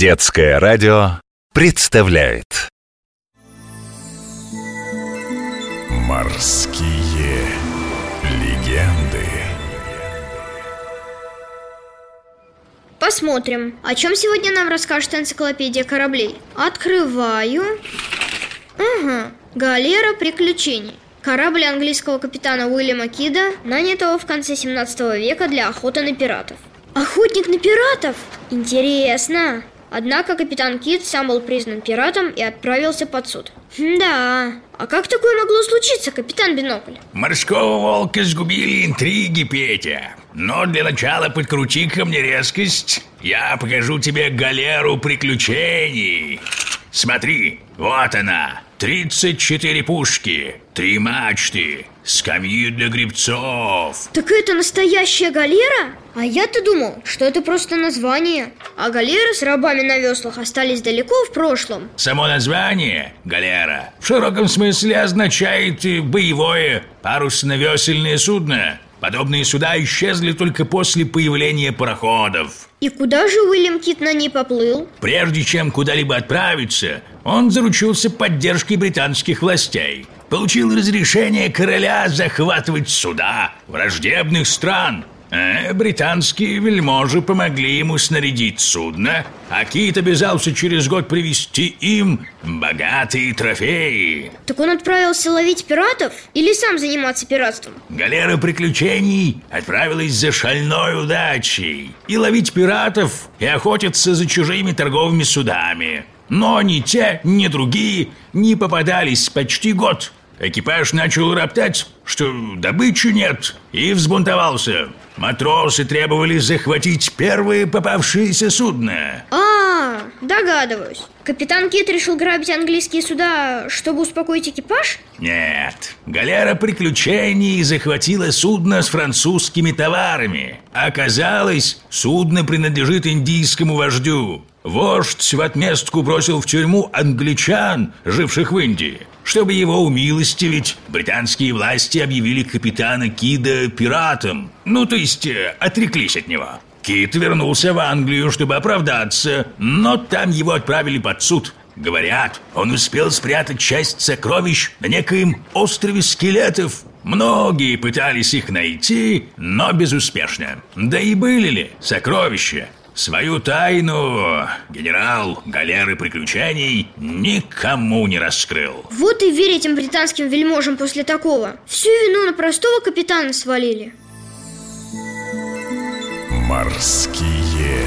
Детское радио представляет Морские легенды Посмотрим, о чем сегодня нам расскажет энциклопедия кораблей. Открываю. Ага, галера приключений. Корабль английского капитана Уильяма Кида, нанятого в конце 17 века для охоты на пиратов. Охотник на пиратов? Интересно. Однако капитан Кит сам был признан пиратом и отправился под суд. Да, а как такое могло случиться, капитан Бинокль? Морского волка сгубили интриги, Петя. Но для начала подкрути ко мне резкость. Я покажу тебе галеру приключений. Смотри, вот она. 34 пушки, три мачты, скамьи для грибцов. Так это настоящая галера? А я-то думал, что это просто название. А галеры с рабами на веслах остались далеко в прошлом. Само название «галера» в широком смысле означает боевое парусно-весельное судно. Подобные суда исчезли только после появления пароходов. И куда же Уильям Кит на ней поплыл? Прежде чем куда-либо отправиться, он заручился поддержкой британских властей. Получил разрешение короля захватывать суда враждебных стран. А британские вельможи помогли ему снарядить судно, а Кит обязался через год привезти им богатые трофеи. Так он отправился ловить пиратов или сам заниматься пиратством? Галера приключений отправилась за шальной удачей и ловить пиратов, и охотиться за чужими торговыми судами. Но ни те, ни другие не попадались почти год. Экипаж начал роптать, что добычи нет, и взбунтовался. Матросы требовали захватить первое попавшееся судно. А, догадываюсь. Капитан Кит решил грабить английские суда, чтобы успокоить экипаж? Нет, галера приключений захватила судно с французскими товарами. Оказалось, судно принадлежит индийскому вождю. Вождь в отместку бросил в тюрьму англичан, живших в Индии. Чтобы его умилостивить, британские власти объявили капитана Кида пиратом. Ну, то есть, э, отреклись от него. Кит вернулся в Англию, чтобы оправдаться, но там его отправили под суд. Говорят, он успел спрятать часть сокровищ на некоем острове скелетов. Многие пытались их найти, но безуспешно. Да и были ли сокровища? Свою тайну генерал галеры приключений никому не раскрыл. Вот и верь этим британским вельможам после такого. Всю вину на простого капитана свалили. Морские